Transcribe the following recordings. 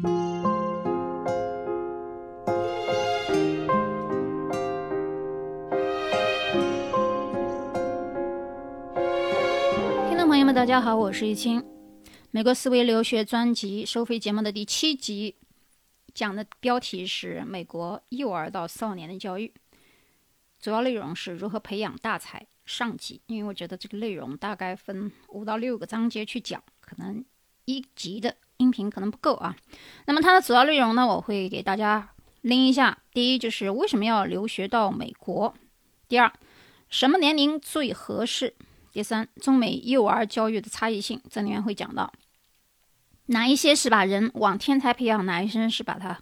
听众朋友们，大家好，我是易清。美国思维留学专辑收费节目的第七集，讲的标题是美国幼儿到少年的教育，主要内容是如何培养大才。上集，因为我觉得这个内容大概分五到六个章节去讲，可能一集的音频可能不够啊。那么它的主要内容呢，我会给大家拎一下。第一就是为什么要留学到美国？第二，什么年龄最合适？第三，中美幼儿教育的差异性，这里面会讲到哪一些是把人往天才培养，哪一些是把他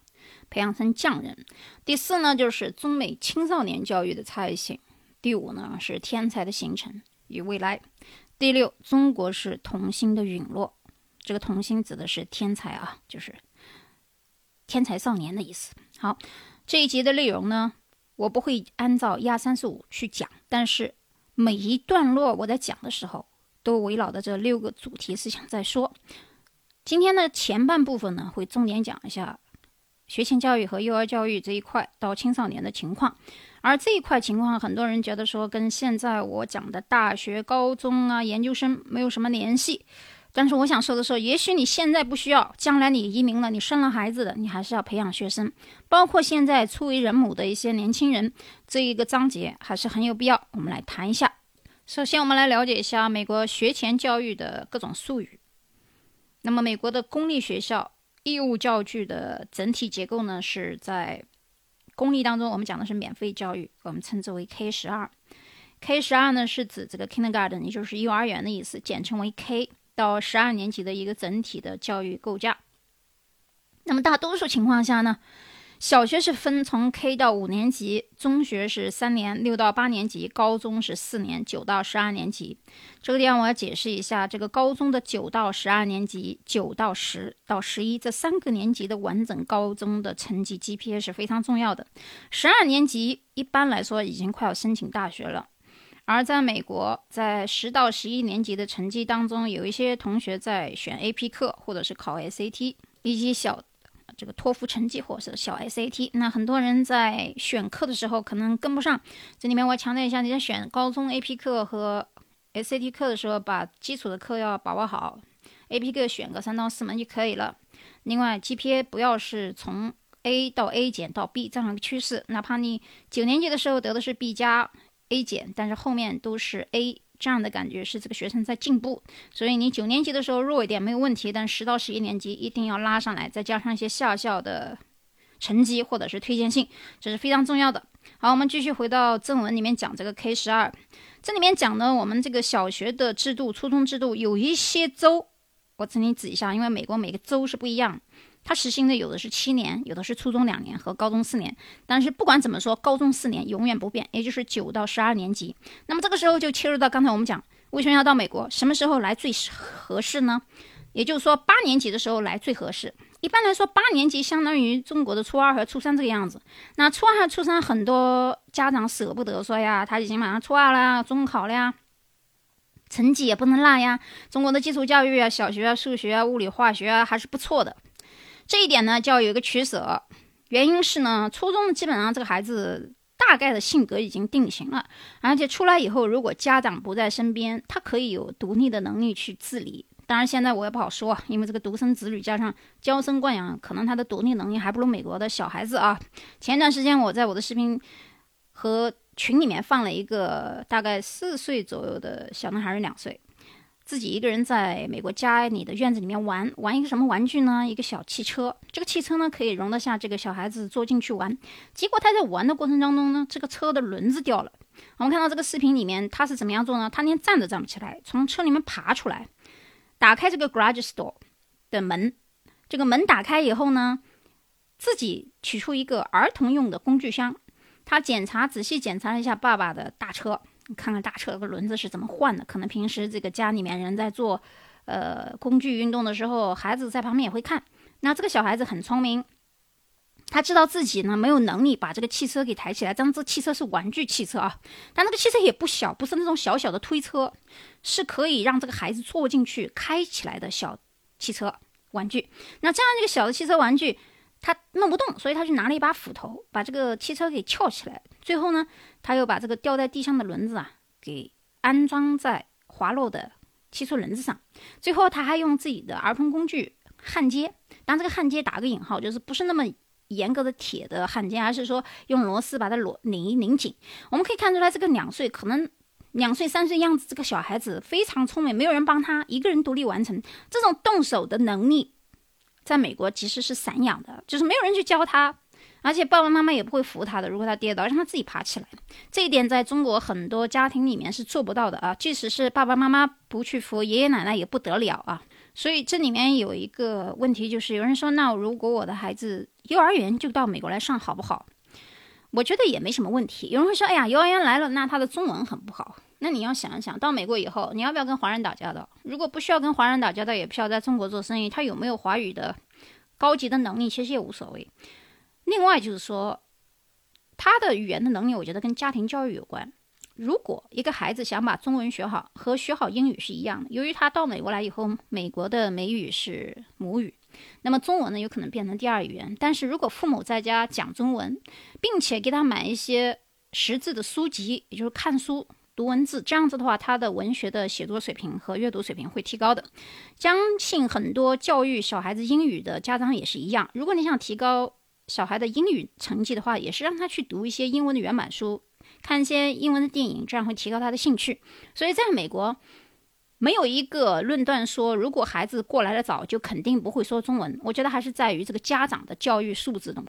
培养成匠人。第四呢，就是中美青少年教育的差异性。第五呢是天才的形成与未来，第六中国是童星的陨落，这个童星指的是天才啊，就是天才少年的意思。好，这一集的内容呢，我不会按照一二三四五去讲，但是每一段落我在讲的时候，都围绕着这六个主题思想在说。今天的前半部分呢，会重点讲一下学前教育和幼儿教育这一块到青少年的情况。而这一块情况，很多人觉得说跟现在我讲的大学、高中啊、研究生没有什么联系。但是我想说的是，也许你现在不需要，将来你移民了，你生了孩子的，你还是要培养学生。包括现在初为人母的一些年轻人，这一个章节还是很有必要，我们来谈一下。首先，我们来了解一下美国学前教育的各种术语。那么，美国的公立学校义务教育的整体结构呢，是在。公立当中，我们讲的是免费教育，我们称之为 K 十二。K 十二呢，是指这个 Kindergarten，也就是幼儿园的意思，简称为 K 到十二年级的一个整体的教育构架。那么大多数情况下呢？小学是分从 K 到五年级，中学是三年六到八年级，高中是四年九到十二年级。这个地方我要解释一下，这个高中的九到十二年级，九到十到十一这三个年级的完整高中的成绩 GPA 是非常重要的。十二年级一般来说已经快要申请大学了，而在美国，在十到十一年级的成绩当中，有一些同学在选 AP 课或者是考 SAT，以及小。这个托福成绩或者是小 SAT，那很多人在选课的时候可能跟不上。这里面我强调一下，你在选高中 AP 课和 SAT 课的时候，把基础的课要把握好。AP 课选个三到四门就可以了。另外，GPA 不要是从 A 到 A 减到 B 这样一个趋势，哪怕你九年级的时候得的是 B 加 A 减，但是后面都是 A。这样的感觉是这个学生在进步，所以你九年级的时候弱一点没有问题，但十到十一年级一定要拉上来，再加上一些下校的成绩或者是推荐信，这是非常重要的。好，我们继续回到正文里面讲这个 K 十二，这里面讲呢，我们这个小学的制度、初中制度有一些州，我请你指一下，因为美国每个州是不一样。它实行的有的是七年，有的是初中两年和高中四年。但是不管怎么说，高中四年永远不变，也就是九到十二年级。那么这个时候就切入到刚才我们讲，为什么要到美国？什么时候来最合适呢？也就是说，八年级的时候来最合适。一般来说，八年级相当于中国的初二和初三这个样子。那初二和初三，很多家长舍不得说呀，他已经马上初二了，中考了呀，成绩也不能落呀。中国的基础教育啊，小学啊，数学啊，物理化学啊，还是不错的。这一点呢，就要有一个取舍。原因是呢，初中基本上这个孩子大概的性格已经定型了，而且出来以后，如果家长不在身边，他可以有独立的能力去自理。当然，现在我也不好说，因为这个独生子女加上娇生惯养，可能他的独立能力还不如美国的小孩子啊。前段时间我在我的视频和群里面放了一个大概四岁左右的小男孩，两岁。自己一个人在美国家里的院子里面玩玩一个什么玩具呢？一个小汽车。这个汽车呢可以容得下这个小孩子坐进去玩。结果他在玩的过程当中呢，这个车的轮子掉了。我们看到这个视频里面他是怎么样做呢？他连站都站不起来，从车里面爬出来，打开这个 garage store 的门。这个门打开以后呢，自己取出一个儿童用的工具箱。他检查仔细检查了一下爸爸的大车。你看看大车个轮子是怎么换的？可能平时这个家里面人在做，呃，工具运动的时候，孩子在旁边也会看。那这个小孩子很聪明，他知道自己呢没有能力把这个汽车给抬起来。当然，这汽车是玩具汽车啊，但那个汽车也不小，不是那种小小的推车，是可以让这个孩子坐进去开起来的小汽车。玩具。那这样一个小的汽车玩具，他弄不动，所以他就拿了一把斧头，把这个汽车给撬起来。最后呢，他又把这个掉在地上的轮子啊，给安装在滑落的汽车轮子上。最后他还用自己的儿童工具焊接，当这个焊接打个引号，就是不是那么严格的铁的焊接，而是说用螺丝把它螺拧一拧紧。我们可以看出来，这个两岁可能。两岁三岁样子，这个小孩子非常聪明，没有人帮他，一个人独立完成这种动手的能力，在美国其实是散养的，就是没有人去教他，而且爸爸妈妈也不会扶他的。如果他跌倒，让他自己爬起来。这一点在中国很多家庭里面是做不到的啊，即使是爸爸妈妈不去扶，爷爷奶奶也不得了啊。所以这里面有一个问题，就是有人说，那如果我的孩子幼儿园就到美国来上，好不好？我觉得也没什么问题。有人会说，哎呀，幼儿园来了，那他的中文很不好。那你要想一想，到美国以后，你要不要跟华人打交道？如果不需要跟华人打交道，也不需要在中国做生意，他有没有华语的高级的能力，其实也无所谓。另外就是说，他的语言的能力，我觉得跟家庭教育有关。如果一个孩子想把中文学好，和学好英语是一样的。由于他到美国来以后，美国的美语是母语，那么中文呢，有可能变成第二语言。但是如果父母在家讲中文，并且给他买一些识字的书籍，也就是看书。读文字这样子的话，他的文学的写作水平和阅读水平会提高的。相信很多教育小孩子英语的家长也是一样。如果你想提高小孩的英语成绩的话，也是让他去读一些英文的原版书，看一些英文的电影，这样会提高他的兴趣。所以，在美国，没有一个论断说，如果孩子过来的早，就肯定不会说中文。我觉得还是在于这个家长的教育素质的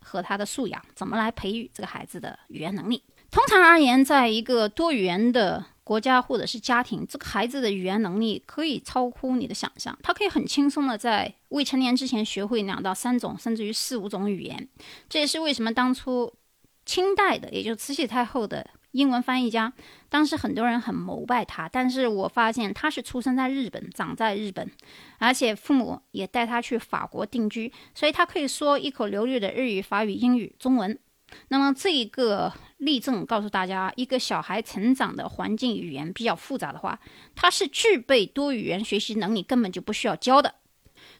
和他的素养，怎么来培育这个孩子的语言能力。通常而言，在一个多语言的国家或者是家庭，这个孩子的语言能力可以超乎你的想象。他可以很轻松的在未成年之前学会两到三种，甚至于四五种语言。这也是为什么当初清代的，也就是慈禧太后的英文翻译家，当时很多人很膜拜他。但是我发现他是出生在日本，长在日本，而且父母也带他去法国定居，所以他可以说一口流利的日语、法语、英语、中文。那么这一个例证告诉大家，一个小孩成长的环境语言比较复杂的话，他是具备多语言学习能力，根本就不需要教的。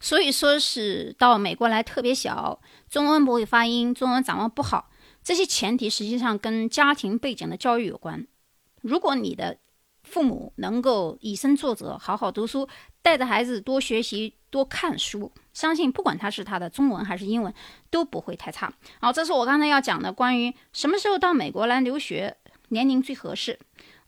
所以说是到美国来特别小，中文不会发音，中文掌握不好，这些前提实际上跟家庭背景的教育有关。如果你的父母能够以身作则，好好读书，带着孩子多学习、多看书，相信不管他是他的中文还是英文，都不会太差。好，这是我刚才要讲的关于什么时候到美国来留学，年龄最合适。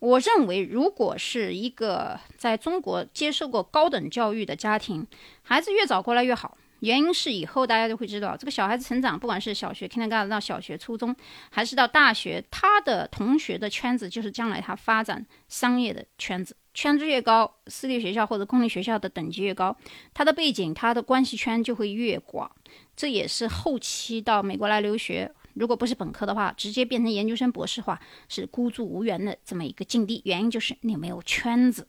我认为，如果是一个在中国接受过高等教育的家庭，孩子越早过来越好。原因是以后大家都会知道，这个小孩子成长，不管是小学 kindergarten 到小学、初中，还是到大学，他的同学的圈子就是将来他发展商业的圈子。圈子越高，私立学校或者公立学校的等级越高，他的背景、他的关系圈就会越广。这也是后期到美国来留学，如果不是本科的话，直接变成研究生、博士话，是孤注无援的这么一个境地。原因就是你没有圈子。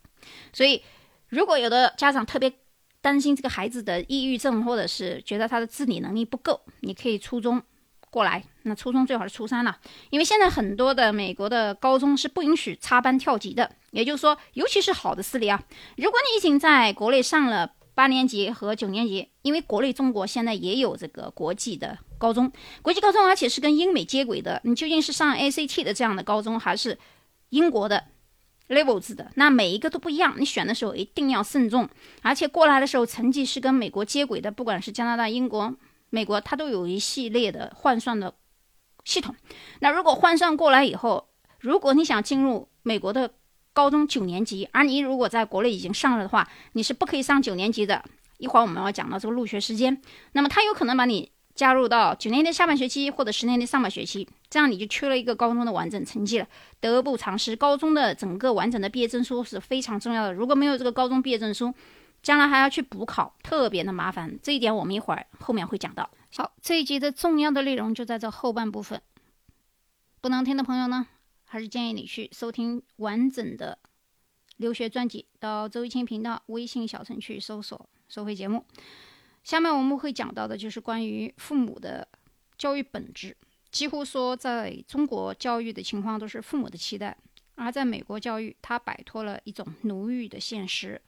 所以，如果有的家长特别。担心这个孩子的抑郁症，或者是觉得他的自理能力不够，你可以初中过来。那初中最好是初三了，因为现在很多的美国的高中是不允许插班跳级的。也就是说，尤其是好的私立啊，如果你已经在国内上了八年级和九年级，因为国内中国现在也有这个国际的高中，国际高中而且是跟英美接轨的，你究竟是上 ACT 的这样的高中，还是英国的？level 制的，那每一个都不一样，你选的时候一定要慎重，而且过来的时候成绩是跟美国接轨的，不管是加拿大、英国、美国，它都有一系列的换算的系统。那如果换算过来以后，如果你想进入美国的高中九年级，而你如果在国内已经上了的话，你是不可以上九年级的。一会儿我们要讲到这个入学时间，那么他有可能把你。加入到九年的下半学期或者十年的上半学期，这样你就缺了一个高中的完整成绩了，得不偿失。高中的整个完整的毕业证书是非常重要的，如果没有这个高中毕业证书，将来还要去补考，特别的麻烦。这一点我们一会儿后面会讲到。好，这一集的重要的内容就在这后半部分，不能听的朋友呢，还是建议你去收听完整的留学专辑，到周一清频道微信小程序搜索收费节目。下面我们会讲到的就是关于父母的教育本质。几乎说，在中国教育的情况都是父母的期待，而在美国教育，他摆脱了一种奴役的现实。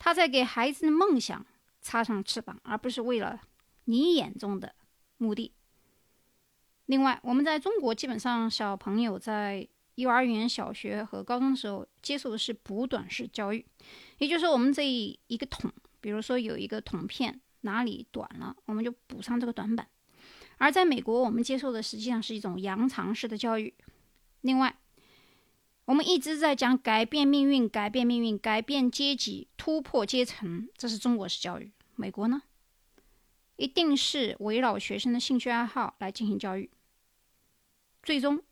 他在给孩子的梦想插上翅膀，而不是为了你眼中的目的。另外，我们在中国基本上小朋友在幼儿园、小学和高中的时候接受的是补短式教育，也就是，我们这一个桶，比如说有一个铜片哪里短了，我们就补上这个短板。而在美国，我们接受的实际上是一种扬长式的教育。另外，我们一直在讲改变命运、改变命运、改变阶级、突破阶层，这是中国式教育。美国呢，一定是围绕学生的兴趣爱好来进行教育，最终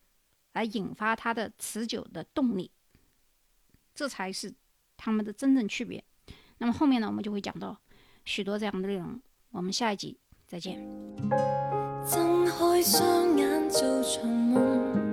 来引发他的持久的动力，这才是他们的真正区别。那么后面呢，我们就会讲到许多这样的内容。我们下一集再见。睁开双眼做场梦，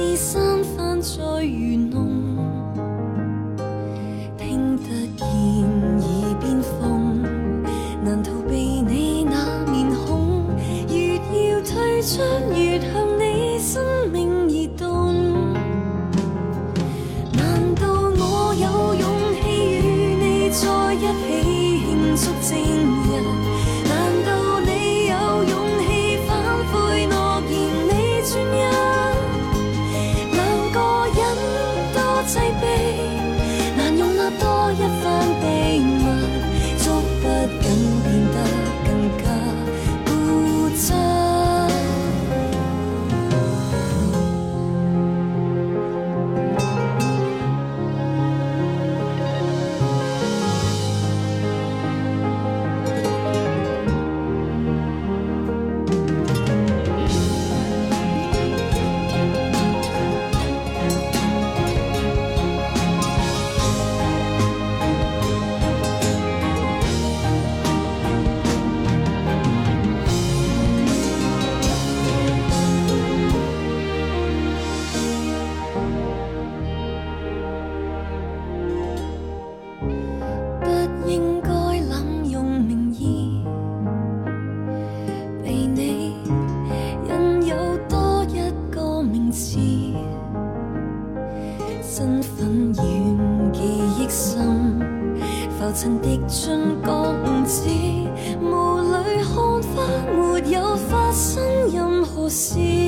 似三番再愚弄，听得见耳边风，难逃避你那面孔。越要退出，越向你生命移动。难道我有勇气与你在一起庆祝正 see.